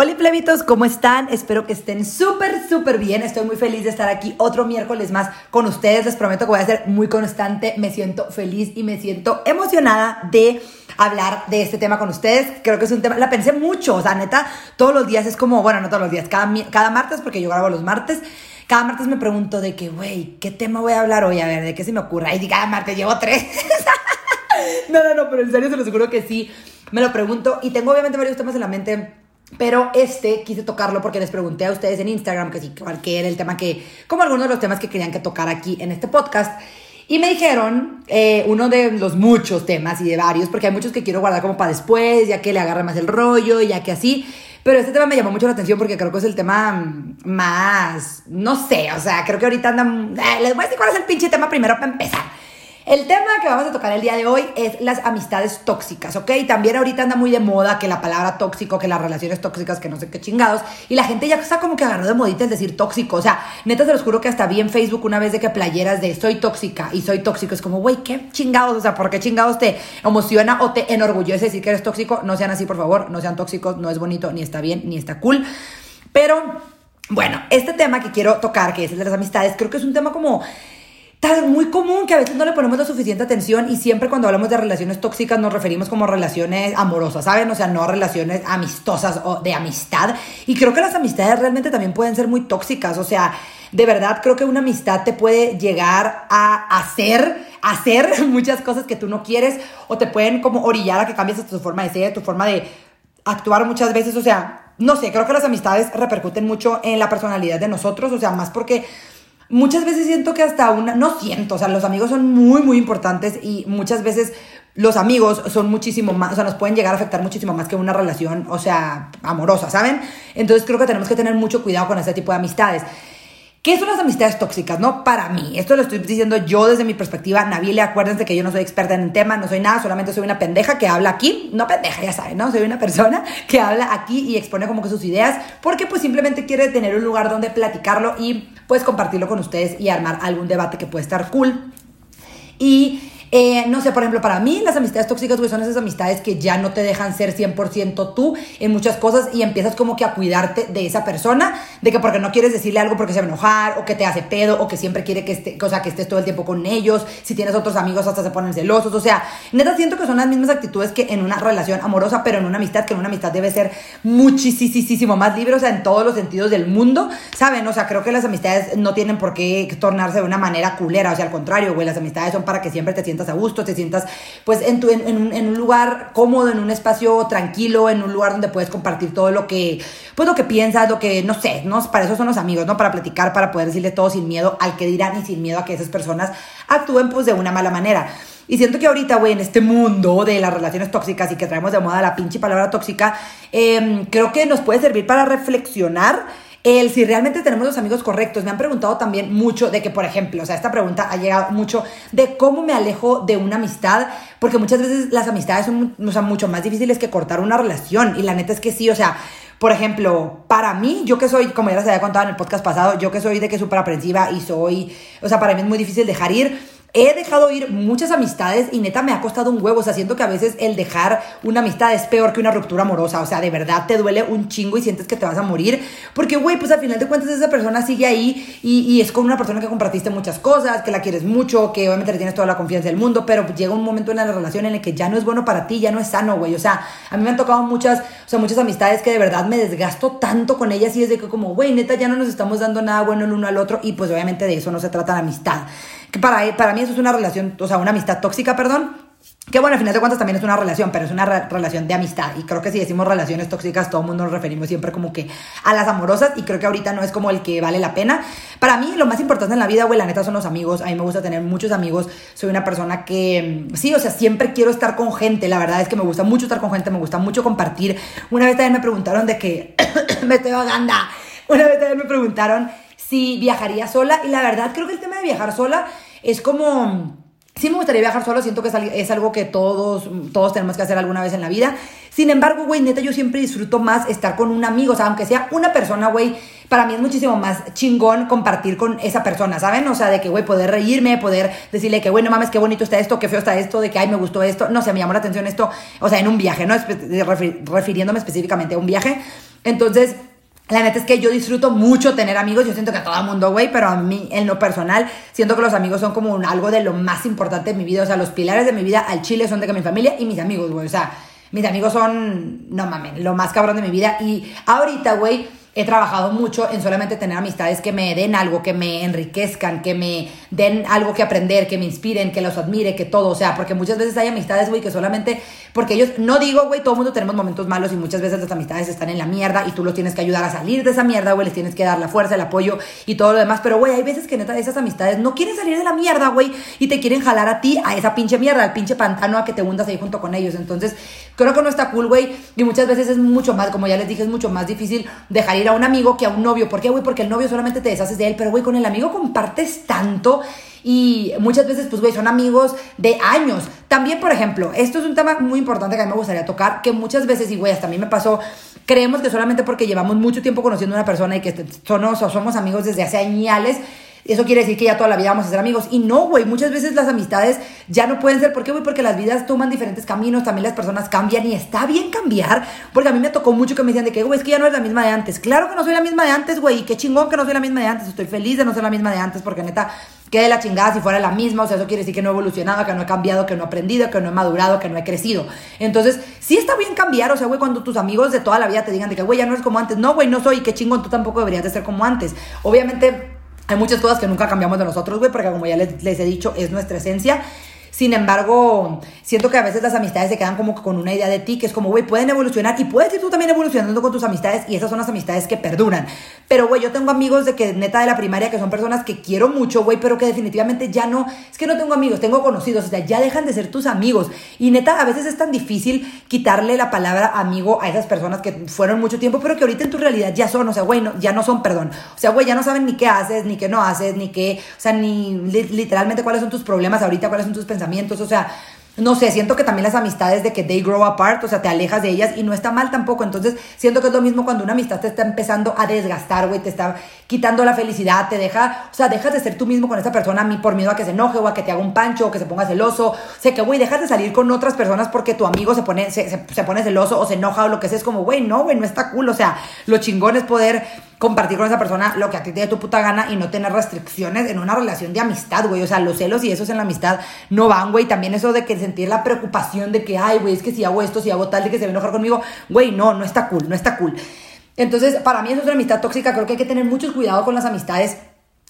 Hola plebitos, ¿cómo están? Espero que estén súper, súper bien. Estoy muy feliz de estar aquí otro miércoles más con ustedes. Les prometo que voy a ser muy constante. Me siento feliz y me siento emocionada de hablar de este tema con ustedes. Creo que es un tema, la pensé mucho, o sea, neta, todos los días es como, bueno, no todos los días, cada, cada martes, porque yo grabo los martes. Cada martes me pregunto de que, güey, ¿qué tema voy a hablar hoy? A ver, ¿de qué se me ocurre? Y cada martes llevo tres. no, no, no, pero en serio se los juro que sí. Me lo pregunto y tengo obviamente varios temas en la mente pero este quise tocarlo porque les pregunté a ustedes en Instagram que sí, cuál que era el tema que, como algunos de los temas que querían que tocar aquí en este podcast. Y me dijeron eh, uno de los muchos temas y de varios, porque hay muchos que quiero guardar como para después, ya que le agarre más el rollo, ya que así. Pero este tema me llamó mucho la atención porque creo que es el tema más, no sé, o sea, creo que ahorita andan... Eh, les voy a decir cuál es el pinche tema primero para empezar. El tema que vamos a tocar el día de hoy es las amistades tóxicas, ¿ok? También ahorita anda muy de moda que la palabra tóxico, que las relaciones tóxicas, que no sé qué chingados. Y la gente ya está como que agarró de modita decir tóxico. O sea, neta se los juro que hasta vi en Facebook una vez de que playeras de soy tóxica y soy tóxico. Es como, güey, qué chingados. O sea, ¿por qué chingados te emociona o te enorgullece decir que eres tóxico? No sean así, por favor. No sean tóxicos. No es bonito, ni está bien, ni está cool. Pero, bueno, este tema que quiero tocar, que es el de las amistades, creo que es un tema como tan muy común que a veces no le ponemos la suficiente atención y siempre cuando hablamos de relaciones tóxicas nos referimos como relaciones amorosas, ¿saben? O sea, no relaciones amistosas o de amistad. Y creo que las amistades realmente también pueden ser muy tóxicas, o sea, de verdad creo que una amistad te puede llegar a hacer hacer muchas cosas que tú no quieres o te pueden como orillar a que cambies tu forma de ser, tu forma de actuar muchas veces, o sea, no sé, creo que las amistades repercuten mucho en la personalidad de nosotros, o sea, más porque muchas veces siento que hasta una, no siento, o sea, los amigos son muy, muy importantes y muchas veces los amigos son muchísimo más, o sea, nos pueden llegar a afectar muchísimo más que una relación, o sea, amorosa, ¿saben? Entonces creo que tenemos que tener mucho cuidado con ese tipo de amistades. ¿Qué son las amistades tóxicas? No para mí. Esto lo estoy diciendo yo desde mi perspectiva. Nabile, acuérdense que yo no soy experta en el tema, no soy nada, solamente soy una pendeja que habla aquí. No pendeja, ya saben, ¿no? Soy una persona que habla aquí y expone como que sus ideas porque pues simplemente quiere tener un lugar donde platicarlo y pues compartirlo con ustedes y armar algún debate que puede estar cool. Y eh, no sé, por ejemplo, para mí las amistades tóxicas, güey, son esas amistades que ya no te dejan ser 100% tú en muchas cosas y empiezas como que a cuidarte de esa persona, de que porque no quieres decirle algo porque se va a enojar o que te hace pedo o que siempre quiere que, esté, o sea, que estés todo el tiempo con ellos, si tienes otros amigos hasta se ponen celosos, o sea, neta siento que son las mismas actitudes que en una relación amorosa, pero en una amistad, que en una amistad debe ser muchísimo más libre, o sea, en todos los sentidos del mundo, ¿saben? O sea, creo que las amistades no tienen por qué tornarse de una manera culera, o sea, al contrario, güey, las amistades son para que siempre te sientas a gusto, te sientas pues en, tu, en, un, lugar cómodo, en un espacio tranquilo, en un lugar donde puedes compartir todo lo que, pues lo que piensas, lo que, no sé, ¿no? Para eso son los amigos, ¿no? Para platicar, para poder decirle todo sin miedo al que dirán y sin miedo a que esas personas actúen pues de una mala manera. Y siento que ahorita, güey, en este mundo de las relaciones tóxicas y que traemos de moda la pinche palabra tóxica, em, creo que nos puede servir para reflexionar el si realmente tenemos los amigos correctos. Me han preguntado también mucho de que, por ejemplo, o sea, esta pregunta ha llegado mucho de cómo me alejo de una amistad, porque muchas veces las amistades son mucho más difíciles que cortar una relación. Y la neta es que sí, o sea, por ejemplo, para mí, yo que soy, como ya les había contado en el podcast pasado, yo que soy de que súper aprensiva y soy, o sea, para mí es muy difícil dejar ir He dejado ir muchas amistades y neta me ha costado un huevo. O sea, siento que a veces el dejar una amistad es peor que una ruptura amorosa. O sea, de verdad te duele un chingo y sientes que te vas a morir. Porque, güey, pues al final de cuentas esa persona sigue ahí y, es con una persona que compartiste muchas cosas, que la quieres mucho, que obviamente le tienes toda la confianza del mundo, pero llega un momento en la relación en el que ya no es bueno para ti, ya no es sano, güey. O sea, a mí me han tocado muchas, o sea, muchas amistades que de verdad me desgasto tanto con ellas y es de que como, güey, neta, ya no nos estamos dando nada bueno el uno al otro y pues obviamente de eso no se trata la amistad. Que para, para mí eso es una relación, o sea, una amistad tóxica, perdón. Que bueno, al final de cuentas también es una relación, pero es una relación de amistad. Y creo que si decimos relaciones tóxicas, todo el mundo nos referimos siempre como que a las amorosas. Y creo que ahorita no es como el que vale la pena. Para mí, lo más importante en la vida, güey, la neta son los amigos. A mí me gusta tener muchos amigos. Soy una persona que, mm, sí, o sea, siempre quiero estar con gente. La verdad es que me gusta mucho estar con gente, me gusta mucho compartir. Una vez también me preguntaron de que me estoy ahogando. Una vez también me preguntaron si viajaría sola. Y la verdad, creo que el tema de viajar sola es como... Sí me gustaría viajar sola, siento que es algo que todos, todos tenemos que hacer alguna vez en la vida. Sin embargo, güey, neta, yo siempre disfruto más estar con un amigo, o sea, aunque sea una persona, güey, para mí es muchísimo más chingón compartir con esa persona, ¿saben? O sea, de que, güey, poder reírme, poder decirle que, güey, no mames, qué bonito está esto, qué feo está esto, de que, ay, me gustó esto, no sé, me llamó la atención esto, o sea, en un viaje, ¿no? refiriéndome específicamente a un viaje. Entonces, la neta es que yo disfruto mucho tener amigos, yo siento que a todo el mundo, güey, pero a mí en lo personal siento que los amigos son como algo de lo más importante en mi vida, o sea, los pilares de mi vida al chile son de que mi familia y mis amigos, güey, o sea, mis amigos son, no mames, lo más cabrón de mi vida y ahorita, güey, he trabajado mucho en solamente tener amistades que me den algo, que me enriquezcan, que me den algo que aprender, que me inspiren, que los admire, que todo. O sea, porque muchas veces hay amistades, güey, que solamente, porque ellos, no digo, güey, todo el mundo tenemos momentos malos y muchas veces las amistades están en la mierda y tú los tienes que ayudar a salir de esa mierda, güey, les tienes que dar la fuerza, el apoyo y todo lo demás. Pero, güey, hay veces que neta esas amistades no quieren salir de la mierda, güey, y te quieren jalar a ti, a esa pinche mierda, al pinche pantano, a que te hundas ahí junto con ellos. Entonces, creo que no está cool, güey, y muchas veces es mucho más, como ya les dije, es mucho más difícil dejar ir a un amigo que a un novio. ¿Por qué, güey? Porque el novio solamente te deshaces de él, pero, güey, con el amigo compartes tanto. Y muchas veces, pues, güey, son amigos de años. También, por ejemplo, esto es un tema muy importante que a mí me gustaría tocar, que muchas veces, y güey, hasta a mí me pasó, creemos que solamente porque llevamos mucho tiempo conociendo a una persona y que somos, somos amigos desde hace años, eso quiere decir que ya toda la vida vamos a ser amigos. Y no, güey, muchas veces las amistades ya no pueden ser. ¿Por qué, güey? Porque las vidas toman diferentes caminos, también las personas cambian y está bien cambiar. Porque a mí me tocó mucho que me decían de que, güey, es que ya no es la misma de antes. Claro que no soy la misma de antes, güey, y qué chingón que no soy la misma de antes. Estoy feliz de no ser la misma de antes porque neta quede la chingada si fuera la misma, o sea, eso quiere decir que no he evolucionado, que no he cambiado, que no he aprendido, que no he madurado, que no he crecido. Entonces, sí está bien cambiar, o sea, güey, cuando tus amigos de toda la vida te digan de que, güey, ya no es como antes, no, güey, no soy, qué chingón, tú tampoco deberías de ser como antes. Obviamente hay muchas cosas que nunca cambiamos de nosotros, güey, porque como ya les, les he dicho, es nuestra esencia. Sin embargo, siento que a veces las amistades se quedan como con una idea de ti, que es como, güey, pueden evolucionar y puedes ir tú también evolucionando con tus amistades y esas son las amistades que perduran. Pero, güey, yo tengo amigos de que neta de la primaria que son personas que quiero mucho, güey, pero que definitivamente ya no, es que no tengo amigos, tengo conocidos, o sea, ya dejan de ser tus amigos. Y neta, a veces es tan difícil quitarle la palabra amigo a esas personas que fueron mucho tiempo, pero que ahorita en tu realidad ya son, o sea, güey, ya no son, perdón. O sea, güey, ya no saben ni qué haces, ni qué no haces, ni qué, o sea, ni literalmente cuáles son tus problemas ahorita, cuáles son tus pensamientos o sea, no sé, siento que también las amistades de que they grow apart, o sea, te alejas de ellas y no está mal tampoco. Entonces, siento que es lo mismo cuando una amistad te está empezando a desgastar, güey, te está quitando la felicidad, te deja, o sea, dejas de ser tú mismo con esa persona a mí por miedo a que se enoje o a que te haga un pancho o que se ponga celoso. O sea, que, güey, dejas de salir con otras personas porque tu amigo se pone, se, se pone celoso o se enoja o lo que sea. Es como, güey, no, güey, no está cool. O sea, lo chingón es poder compartir con esa persona lo que a ti te dé tu puta gana y no tener restricciones en una relación de amistad, güey. O sea, los celos y esos en la amistad no van, güey. También eso de que sentir la preocupación de que, ay, güey, es que si hago esto, si hago tal, de que se va a enojar conmigo, güey, no, no está cool, no está cool. Entonces, para mí eso es una amistad tóxica. Creo que hay que tener mucho cuidado con las amistades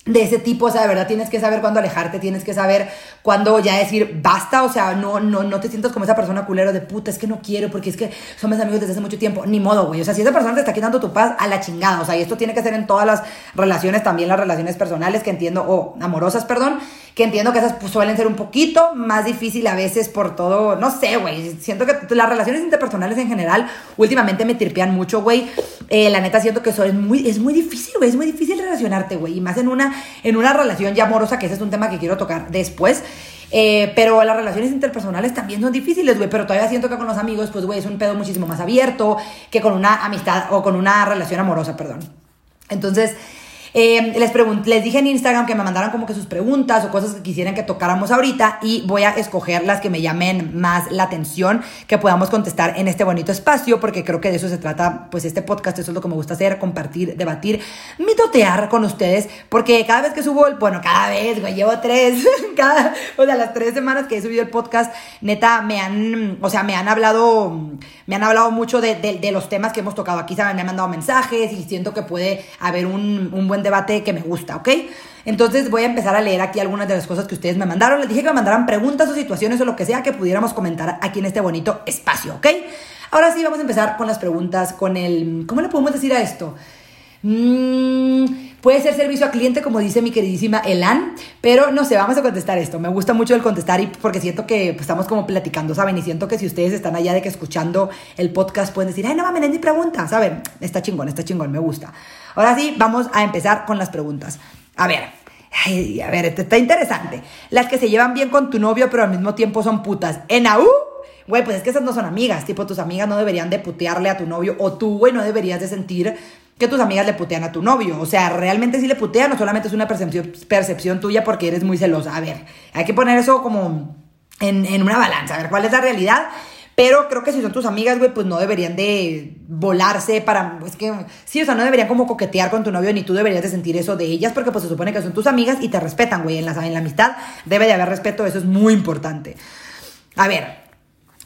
de ese tipo, o sea, de verdad tienes que saber cuándo alejarte, tienes que saber cuándo ya decir basta, o sea, no, no, no te sientas como esa persona culero de puta, es que no quiero, porque es que somos amigos desde hace mucho tiempo, ni modo, güey, o sea, si esa persona te está quitando tu paz, a la chingada, o sea, y esto tiene que ser en todas las relaciones, también las relaciones personales que entiendo, o amorosas, perdón, que entiendo que esas pues, suelen ser un poquito más difícil a veces por todo, no sé, güey, siento que las relaciones interpersonales en general últimamente me tirpean mucho, güey, eh, la neta siento que eso es muy, es muy difícil, güey, es muy difícil relacionarte, güey, y más en una en una relación ya amorosa, que ese es un tema que quiero tocar después. Eh, pero las relaciones interpersonales también son difíciles, güey. Pero todavía siento que con los amigos, pues, güey, es un pedo muchísimo más abierto que con una amistad o con una relación amorosa, perdón. Entonces, eh, les, les dije en Instagram que me mandaran como que sus preguntas o cosas que quisieran que tocáramos ahorita y voy a escoger las que me llamen más la atención, que podamos contestar en este bonito espacio, porque creo que de eso se trata, pues este podcast, eso es lo que me gusta hacer, compartir, debatir, mitotear con ustedes, porque cada vez que subo, el, bueno, cada vez, güey, llevo tres, cada, o sea, las tres semanas que he subido el podcast, neta, me han, o sea, me han hablado, me han hablado mucho de, los temas que hemos tocado aquí. Me han mandado mensajes y siento que puede haber un buen debate que me gusta, ¿ok? Entonces voy a empezar a leer aquí algunas de las cosas que ustedes me mandaron. Les dije que me mandaran preguntas o situaciones o lo que sea que pudiéramos comentar aquí en este bonito espacio, ¿ok? Ahora sí, vamos a empezar con las preguntas, con el... ¿Cómo le podemos decir a esto? Mmm Puede ser servicio a cliente, como dice mi queridísima Elan, pero no sé, vamos a contestar esto. Me gusta mucho el contestar y porque siento que pues, estamos como platicando, ¿saben? Y siento que si ustedes están allá de que escuchando el podcast pueden decir, ay, no mames, ni pregunta, ¿saben? Está chingón, está chingón, me gusta. Ahora sí, vamos a empezar con las preguntas. A ver, a ver, este está interesante. Las que se llevan bien con tu novio, pero al mismo tiempo son putas. En AU güey, pues es que esas no son amigas, tipo, tus amigas no deberían de putearle a tu novio, o tú, güey, no deberías de sentir que tus amigas le putean a tu novio. O sea, realmente sí le putean o solamente es una percepción, percepción tuya porque eres muy celosa. A ver, hay que poner eso como en, en una balanza, a ver cuál es la realidad. Pero creo que si son tus amigas, güey, pues no deberían de volarse para, es que, sí, o sea, no deberían como coquetear con tu novio, ni tú deberías de sentir eso de ellas, porque pues se supone que son tus amigas y te respetan, güey, en la, en la amistad debe de haber respeto, eso es muy importante. A ver,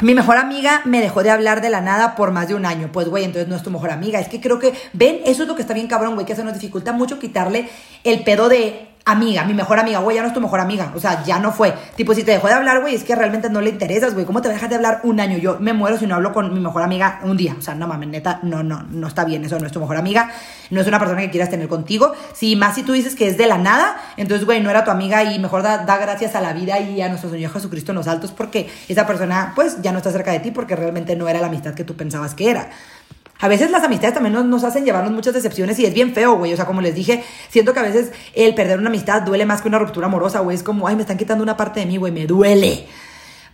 mi mejor amiga me dejó de hablar de la nada por más de un año. Pues, güey, entonces no es tu mejor amiga. Es que creo que, ven, eso es lo que está bien cabrón, güey, que se nos dificulta mucho quitarle el pedo de amiga, mi mejor amiga, güey, ya no es tu mejor amiga, o sea, ya no fue. Tipo, si te dejó de hablar, güey, es que realmente no le interesas, güey, ¿cómo te dejas de hablar un año? Yo me muero si no hablo con mi mejor amiga un día, o sea, no mames, neta, no, no, no está bien, eso no es tu mejor amiga, no es una persona que quieras tener contigo. Si más si tú dices que es de la nada, entonces, güey, no era tu amiga y mejor da, da gracias a la vida y a nuestro Señor Jesucristo en los altos porque esa persona, pues, ya no está cerca de ti porque realmente no era la amistad que tú pensabas que era. A veces las amistades también nos, hacen llevarnos muchas decepciones y es bien feo, güey. O sea, como les dije, siento que a veces el perder una amistad duele más que una ruptura amorosa, güey. Es como, ay, me están quitando una parte de mí, güey, me duele.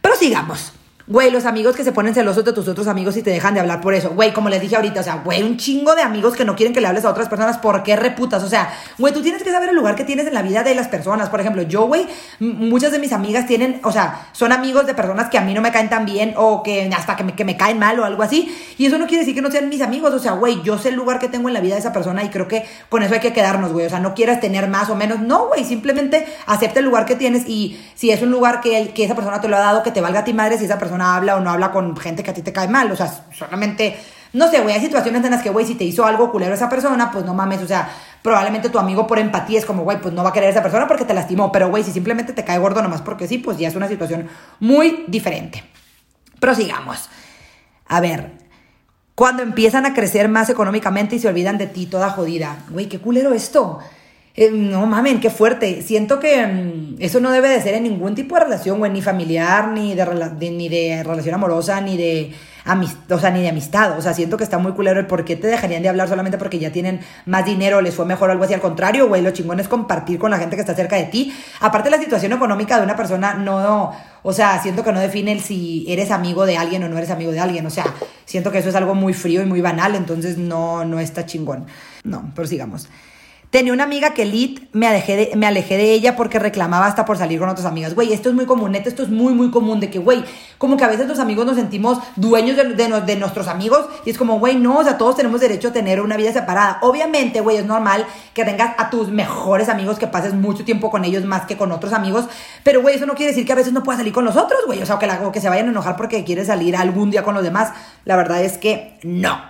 Pero sigamos. Güey, los amigos que se ponen celosos de tus otros amigos y te dejan de hablar por eso. Güey, como les dije ahorita, o sea, güey, un chingo de amigos que no quieren que le hables a otras personas. ¿Por qué reputas? O sea, güey, tú tienes que saber el lugar que tienes en la vida de las personas. Por ejemplo, yo, güey, muchas de mis amigas tienen, o sea, son amigos de personas que a mí no me caen tan bien o que hasta que me, que me caen mal o algo así. Y eso no quiere decir que no sean mis amigos. O sea, güey, yo sé el lugar que tengo en la vida de esa persona y creo que con eso hay que quedarnos, güey. O sea, no quieras tener más o menos. No, güey, simplemente acepta el lugar que tienes y si es un lugar que, que esa persona te lo ha dado, que te valga a ti madre si esa persona habla o no habla con gente que a ti te cae mal. O sea, solamente, no sé, güey, hay situaciones en las que, güey, si te hizo algo culero esa persona, pues no mames, o sea, probablemente tu amigo por empatía es como, güey, pues no va a querer a esa persona porque te lastimó. Pero, güey, si simplemente te cae gordo nomás porque sí, pues ya es una situación muy diferente. Prosigamos. A ver, cuando empiezan a crecer más económicamente y se olvidan de ti toda jodida. Güey, qué culero esto. Eh, no mamen, qué fuerte. Siento que mm, eso no debe de ser en ningún tipo de relación, güey, ni familiar, ni de, relación amorosa, ni de amistad, o sea, ni de amistad. O sea, siento que está muy culero el por qué te dejarían de hablar solamente porque ya tienen más dinero, les fue mejor algo así. Al contrario, güey, lo chingón es compartir con la gente que está cerca de ti. Aparte, la situación económica de una persona no, o sea, siento que no define el si eres amigo de alguien o no eres amigo de alguien. O sea, siento que eso es algo muy frío y muy banal, entonces no, no está chingón. No, pero sigamos. Tenía una amiga que lit, me alejé, de, me alejé de ella porque reclamaba hasta por salir con otras amigas. Güey, esto es muy común, neta, esto es muy, muy común de que, güey, como que a veces los amigos nos sentimos dueños de, nuestros amigos y es como, güey, no, o sea, todos tenemos derecho a tener una vida separada. Obviamente, güey, es normal que tengas a tus mejores amigos, que pases mucho tiempo con ellos más que con otros amigos, pero, güey, eso no quiere decir que a veces no puedas salir con los otros, güey, o sea, que, la, que se vayan a enojar porque quieres salir algún día con los demás. La verdad es que no.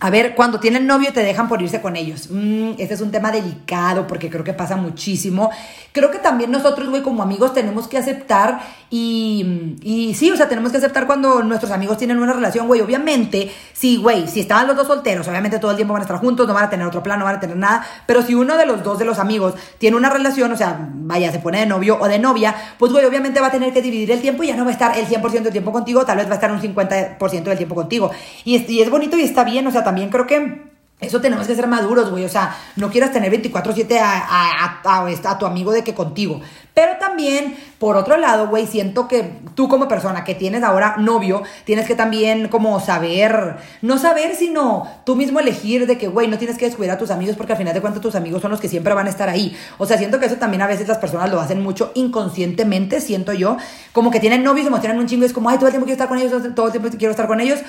A ver, cuando tienen novio te dejan por irse con ellos. Mm, este es un tema delicado porque creo que pasa muchísimo. Creo que también nosotros, güey, como amigos tenemos que aceptar y, y sí, o sea, tenemos que aceptar cuando nuestros amigos tienen una relación, güey. Obviamente, sí, güey, si estaban los dos solteros, obviamente todo el tiempo van a estar juntos, no van a tener otro plan, no van a tener nada. Pero si uno de los dos de los amigos tiene una relación, o sea, vaya, se pone de novio o de novia, pues, güey, obviamente va a tener que dividir el tiempo y ya no va a estar el 100% del tiempo contigo, tal vez va a estar un 50% del tiempo contigo. Y es, y es bonito y está bien, o sea, también creo que eso tenemos que ser maduros, güey. O sea, no quieras tener 24-7 a, a, tu amigo de que contigo. Pero también, por otro lado, güey, siento que tú como persona que tienes ahora novio, tienes que también como saber, no saber, sino tú mismo elegir de que, güey, no tienes que descuidar a tus amigos porque al final de cuentas tus amigos son los que siempre van a estar ahí. O sea, siento que eso también a veces las personas lo hacen mucho inconscientemente, siento yo. Como que tienen novios me tienen un chingo y es como, ay, todo el tiempo quiero estar con ellos, todo el tiempo quiero estar con ellos.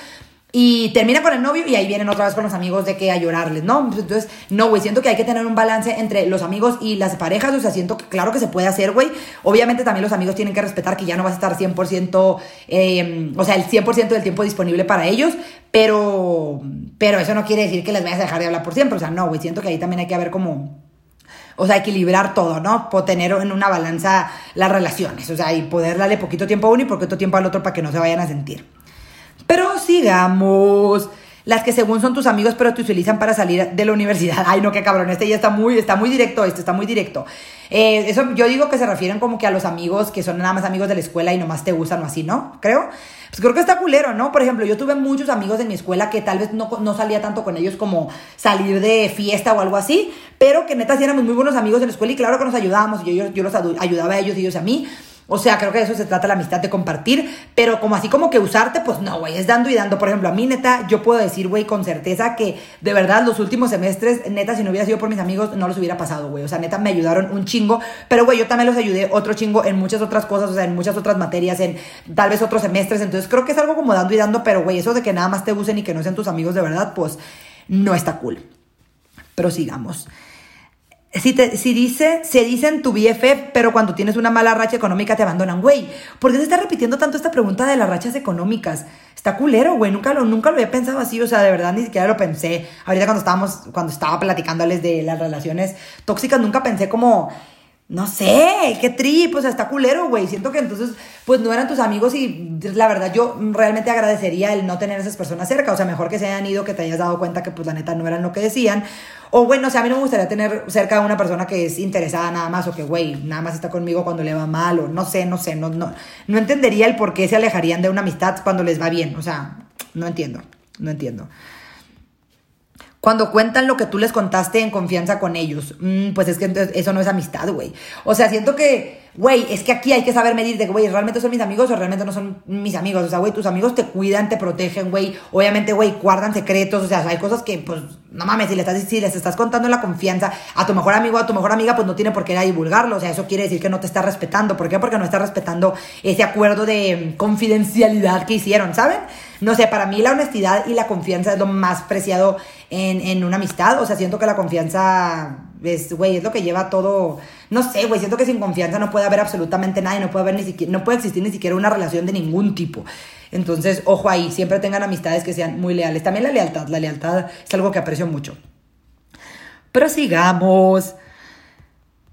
Y termina con el novio y ahí vienen otra vez con los amigos de que a llorarles, ¿no? Entonces, no, güey, siento que hay que tener un balance entre los amigos y las parejas, o sea, siento que claro que se puede hacer, güey. Obviamente también los amigos tienen que respetar que ya no vas a estar 100%, eh, o sea, el 100% del tiempo disponible para ellos, pero, pero eso no quiere decir que les vayas a dejar de hablar por siempre, o sea, no, güey, siento que ahí también hay que haber como... O sea, equilibrar todo, ¿no? tener en una balanza las relaciones. O sea, y poder darle poquito tiempo a uno y poquito tiempo al otro para que no se vayan a sentir. Pero sigamos. Las que según son tus amigos, pero te utilizan para salir de la universidad. Ay, no, qué cabrón. Este ya está muy, está muy directo, este está muy directo. Eh, eso yo digo que se refieren como que a los amigos que son nada más amigos de la escuela y nomás te gustan o así, ¿no? Creo. Pues creo que está culero, ¿no? Por ejemplo, yo tuve muchos amigos en mi escuela que tal vez no, no salía tanto con ellos como salir de fiesta o algo así, pero que neta éramos muy buenos amigos en la escuela y claro que nos ayudábamos yo, yo, yo los ayudaba a ellos y ellos a mí. O sea, creo que de eso se trata la amistad, de compartir, pero como así como que usarte, pues no, güey, es dando y dando. Por ejemplo, a mí, neta, yo puedo decir, güey, con certeza que de verdad los últimos semestres, neta, si no hubiera sido por mis amigos, no los hubiera pasado, güey. O sea, neta, me ayudaron un chingo, pero, güey, yo también los ayudé otro chingo en muchas otras cosas, o sea, en muchas otras materias, en tal vez otros semestres. Entonces, creo que es algo como dando y dando, pero, güey, eso de que nada más te usen y que no sean tus amigos de verdad, pues no está cool. Pero sigamos. Si, te, si dice, se dicen tu BFF, pero cuando tienes una mala racha económica te abandonan, güey. ¿Por qué se está repitiendo tanto esta pregunta de las rachas económicas? Está culero, güey. Nunca lo, nunca lo había pensado así. O sea, de verdad ni siquiera lo pensé. Ahorita cuando estábamos, cuando estaba platicándoles de las relaciones tóxicas, nunca pensé como no sé, qué trip, o sea, está culero, güey. Siento que entonces, pues no eran tus amigos y la verdad yo realmente agradecería el no tener esas personas cerca. O sea, mejor que se hayan ido, que te hayas dado cuenta que pues la neta no eran lo que decían. O bueno, o sea, a mí no me gustaría tener cerca a una persona que es interesada nada más o que, güey, nada más está conmigo cuando le va mal o no sé, no sé, no, no, no entendería el por qué se alejarían de una amistad cuando les va bien. O sea, no entiendo, no entiendo. Cuando cuentan lo que tú les contaste en confianza con ellos, mm, pues es que eso no es amistad, güey. O sea, siento que, güey, es que aquí hay que saber medir de, güey, ¿realmente son mis amigos o realmente no son mis amigos? O sea, güey, tus amigos te cuidan, te protegen, güey. Obviamente, güey, guardan secretos. O sea, hay cosas que, pues, no mames, si, les estás, si les estás contando la confianza a tu mejor amigo, a tu mejor amiga, pues no tiene por qué ir a divulgarlo. O sea, eso quiere decir que no te está respetando. ¿Por qué? Porque no está respetando ese acuerdo de confidencialidad que hicieron, ¿saben? No sé, para mí la honestidad y la confianza es lo más preciado en, en una amistad. O sea, siento que la confianza es, güey, es lo que lleva todo. No sé, güey, siento que sin confianza no puede haber absolutamente nada y no puede haber ni siquiera, no puede existir ni siquiera una relación de ningún tipo. Entonces, ojo ahí, siempre tengan amistades que sean muy leales. También la lealtad, la lealtad es algo que aprecio mucho. Pero sigamos.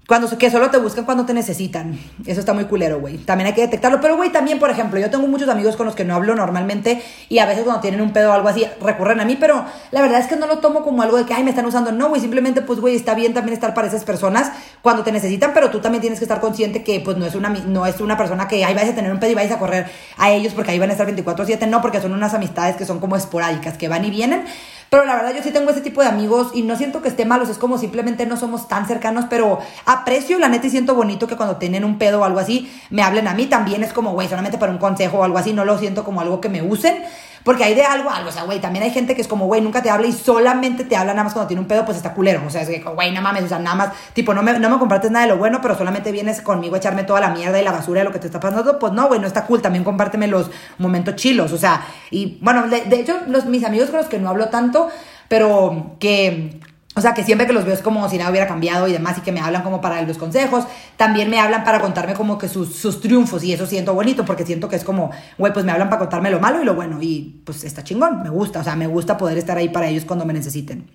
Cuando, que solo te buscan cuando te necesitan. Eso está muy culero, güey. También hay que detectarlo. Pero, güey, también, por ejemplo, yo tengo muchos amigos con los que no hablo normalmente y a veces cuando tienen un pedo o algo así recurren a mí, pero la verdad es que no lo tomo como algo de que, ay, me están usando. No, güey, simplemente, pues, güey, está bien también estar para esas personas cuando te necesitan, pero tú también tienes que estar consciente que, pues, no es una, no es una persona que, ay, vais a tener un pedo y vais a correr a ellos porque ahí van a estar 24-7. No, porque son unas amistades que son como esporádicas, que van y vienen. Pero la verdad yo sí tengo ese tipo de amigos y no siento que esté malos, es como simplemente no somos tan cercanos, pero aprecio la neta y siento bonito que cuando tienen un pedo o algo así, me hablen a mí. También es como, güey, solamente para un consejo o algo así, no lo siento como algo que me usen. Porque hay de algo, algo, o sea, güey, también hay gente que es como, güey, nunca te habla y solamente te habla nada más cuando tiene un pedo, pues está culero. O sea, es que, güey, no mames, o sea, nada más, tipo, no me, no me compartes nada de lo bueno, pero solamente vienes conmigo a echarme toda la mierda y la basura de lo que te está pasando. Pues no, güey, no está cool. También compárteme los momentos chilos, o sea, y bueno, de, de hecho, los, mis amigos con los que no hablo tanto, pero que o sea, que siempre que los veo es como si nada hubiera cambiado y demás, y que me hablan como para los consejos. También me hablan para contarme como que sus, sus triunfos, y eso siento bonito, porque siento que es como, güey, pues me hablan para contarme lo malo y lo bueno, y pues está chingón, me gusta, o sea, me gusta poder estar ahí para ellos cuando me necesiten.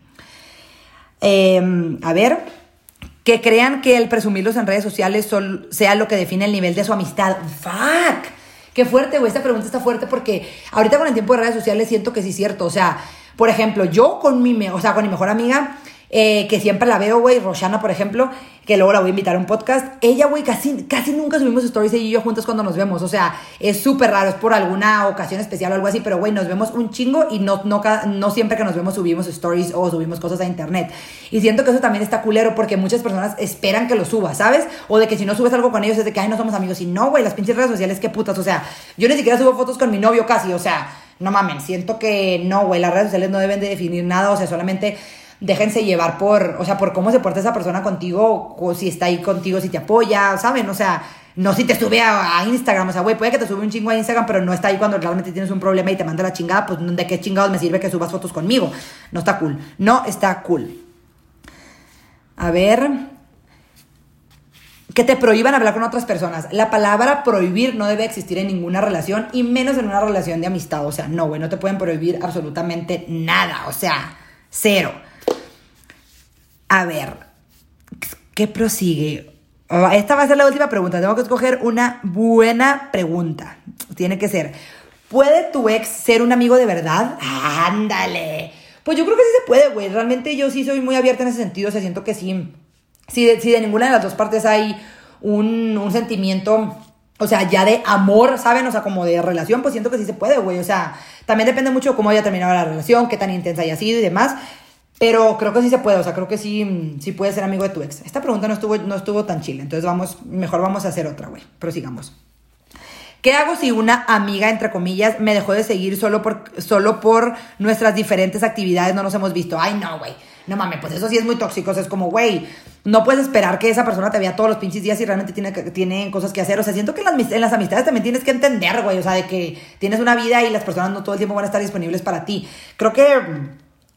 Em, a ver, que crean que el presumirlos en redes sociales sea lo que define el nivel de su amistad. ¡Fuck! Qué fuerte, güey, esta pregunta está fuerte porque ahorita con el tiempo de redes sociales siento que sí es cierto, o sea, por ejemplo, yo con mi, o sea, con mi mejor amiga, eh, que siempre la veo, güey, Roshana, por ejemplo, que luego la voy a invitar a un podcast. Ella, güey, casi, casi nunca subimos stories ella y yo juntos cuando nos vemos. O sea, es súper raro, es por alguna ocasión especial o algo así, pero, güey, nos vemos un chingo y no, no, no siempre que nos vemos subimos stories o subimos cosas a internet. Y siento que eso también está culero porque muchas personas esperan que lo subas, ¿sabes? O de que si no subes algo con ellos es de que, ay, no somos amigos. Y no, güey, las pinches redes sociales, qué putas. O sea, yo ni siquiera subo fotos con mi novio casi, o sea no mamen, siento que no, güey, las redes sociales no deben de definir nada, o sea, solamente déjense llevar por, o sea, por cómo se porta esa persona contigo, o si está ahí contigo, si te apoya, ¿saben? O sea, no si te sube a, Instagram, o sea, güey, puede que te sube un chingo a Instagram, pero no está ahí cuando realmente tienes un problema y te manda la chingada, pues de qué chingados me sirve que subas fotos conmigo. No está cool. No está cool. A ver que te prohíban hablar con otras personas. La palabra prohibir no debe existir en ninguna relación y menos en una relación de amistad. O sea, no, güey, no te pueden prohibir absolutamente nada. O sea, cero. A ver, ¿qué prosigue? Ah, esta va a ser la última pregunta. Tengo que escoger una buena pregunta. Tiene que ser, ¿puede tu ex ser un amigo de verdad? Ándale. Pues yo creo que sí se puede, güey. Realmente yo sí soy muy abierta en ese sentido. O sea, siento que sí si de, si de ninguna de las dos partes hay un, un sentimiento o sea, ya de amor, ¿saben? O sea, como de relación, pues siento que sí se puede, güey. O sea, también depende mucho de cómo haya terminado la relación, qué tan intensa haya sido y demás. Pero creo que sí se puede, o sea, creo que sí, sí puedes ser amigo de tu ex. Esta pregunta no estuvo, no estuvo tan chile, entonces vamos, mejor vamos a hacer otra, güey. Prosigamos. ¿Qué hago si una amiga, entre comillas, me dejó de seguir solo por, solo por nuestras diferentes actividades no nos hemos visto? Ay, no, güey. No mames, pues eso sí es muy tóxico. Es como, güey, no puedes esperar que esa persona te vea todos los pinches días y realmente tiene, tiene cosas que hacer. O sea, siento que las, en las amistades también tienes que entender, güey. O sea, de que tienes una vida y las personas no todo el tiempo van a estar disponibles para ti. Creo que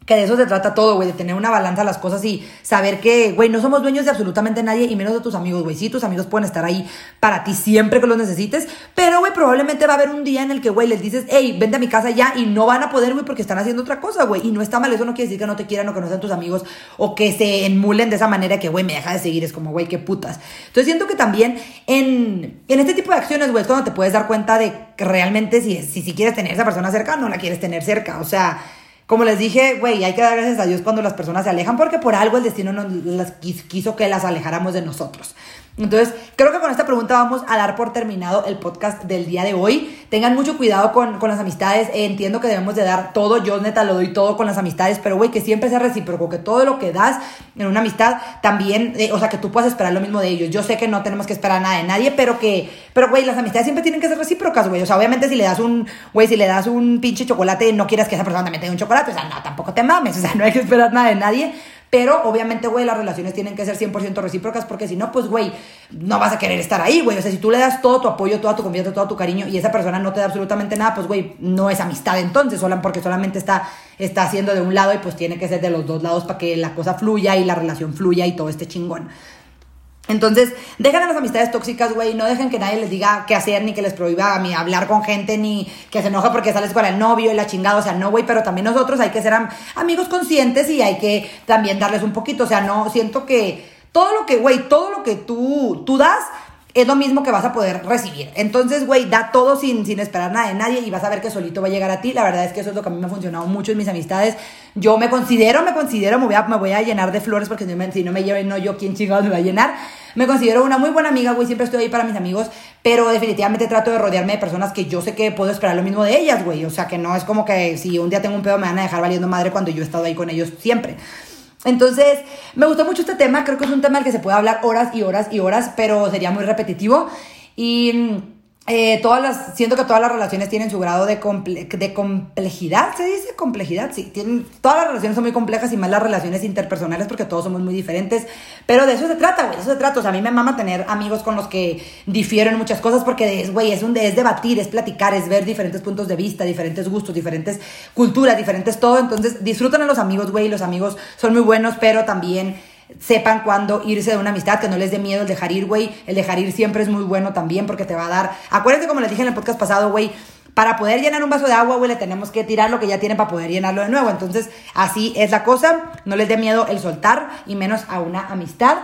que de eso se trata todo, güey, de tener una balanza a las cosas y saber que, güey, no somos dueños de absolutamente nadie y menos de tus amigos, güey. Sí, tus amigos pueden estar ahí para ti siempre que los necesites, pero, güey, probablemente va a haber un día en el que, güey, les dices, hey, vente a mi casa ya y no van a poder, güey, porque están haciendo otra cosa, güey. Y no está mal, eso no quiere decir que no te quieran o que no sean tus amigos o que se enmulen de esa manera que, güey, me deja de seguir. Es como, güey, qué putas. Entonces siento que también en, en este tipo de acciones, güey, es cuando te puedes dar cuenta de que realmente si, si, si quieres tener esa persona cerca, no la quieres tener cerca. O sea, como les dije, güey, hay que dar gracias a Dios cuando las personas se alejan porque por algo el destino nos las quiso que las alejáramos de nosotros. Entonces, creo que con esta pregunta vamos a dar por terminado el podcast del día de hoy. Tengan mucho cuidado con, las amistades. entiendo que debemos de dar todo. Yo neta lo doy todo con las amistades, pero güey, que siempre sea recíproco, que todo lo que das en una amistad también, eh, o sea, que tú puedas esperar lo mismo de ellos. Yo sé que no tenemos que esperar nada de nadie, pero que, pero güey, las amistades siempre tienen que ser recíprocas, güey. O sea, obviamente si le das un, güey, si le das un pinche chocolate, no quieras que esa persona también tenga un chocolate. O sea, no, tampoco te mames. O sea, no hay que esperar nada de nadie. Pero obviamente, güey, las relaciones tienen que ser 100% recíprocas porque si no, pues, güey, no vas a querer estar ahí, güey. O sea, si tú le das todo tu apoyo, toda tu confianza, todo tu cariño y esa persona no te da absolutamente nada, pues, güey, no es amistad entonces, porque solamente está, está haciendo de un lado y pues tiene que ser de los dos lados para que la cosa fluya y la relación fluya y todo este chingón. Entonces, dejen a las amistades tóxicas, güey. No dejen que nadie les diga qué hacer, ni que les prohíba a mí hablar con gente, ni que se enoje porque sales con el novio y la chingada. O sea, no, güey. Pero también nosotros hay que ser amigos conscientes y hay que también darles un poquito. O sea, no, siento que todo lo que, güey, todo lo que tú, tú das es lo mismo que vas a poder recibir. Entonces, güey, da todo sin, sin esperar nada de nadie y vas a ver que solito va a llegar a ti. La verdad es que eso es lo que a mí me ha funcionado mucho en mis amistades. Yo me considero, me considero, me voy a, me voy a llenar de flores porque si no me lleven, no yo, ¿quién chingados me va a llenar? Me considero una muy buena amiga, güey, siempre estoy ahí para mis amigos, pero definitivamente trato de rodearme de personas que yo sé que puedo esperar lo mismo de ellas, güey. O sea, que no es como que si un día tengo un pedo me van a dejar valiendo madre cuando yo he estado ahí con ellos siempre. Entonces, me gustó mucho este tema, creo que es un tema del que se puede hablar horas y horas y horas, pero sería muy repetitivo. Y mm, eh, todas las, siento que todas las relaciones tienen su grado de, complejidad, ¿se dice? Complejidad, sí. Tienen, todas las relaciones son muy complejas y más las relaciones interpersonales porque todos somos muy diferentes. Pero de eso se trata, güey, de eso se trata. O sea, a mí me mama tener amigos con los que difieren muchas cosas porque es, güey, es, un, es debatir, es platicar, es ver diferentes puntos de vista, diferentes gustos, diferentes culturas, diferentes todo. Entonces, disfrutan a los amigos, güey, los amigos son muy buenos, pero también sepan cuándo irse de una amistad, que no les dé miedo el dejar ir, güey. El dejar ir siempre es muy bueno también porque te va a dar. Acuérdense, como les dije en el podcast pasado, güey. Para poder llenar un vaso de agua, güey, le tenemos que tirar lo que ya tienen para poder llenarlo de nuevo. Entonces, así es la cosa. No les dé miedo el soltar y menos a una amistad.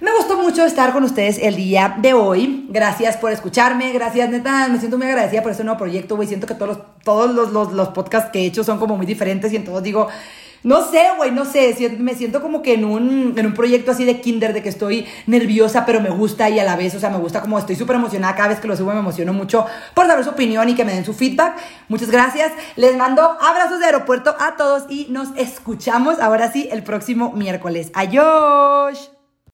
Me gustó mucho estar con ustedes el día de hoy. Gracias por escucharme. Gracias, neta. Me siento muy agradecida por este nuevo proyecto, güey. Siento que todos, los, todos los, los, los podcasts que he hecho son como muy diferentes y en todos digo, no sé, güey, no sé. Me siento como que en un, en un proyecto así de kinder, de que estoy nerviosa, pero me gusta y a la vez, o sea, me gusta como estoy súper emocionada. Cada vez que lo subo me emociono mucho por saber su opinión y que me den su feedback. Muchas gracias. Les mando abrazos de aeropuerto a todos y nos escuchamos ahora sí el próximo miércoles. Adiós.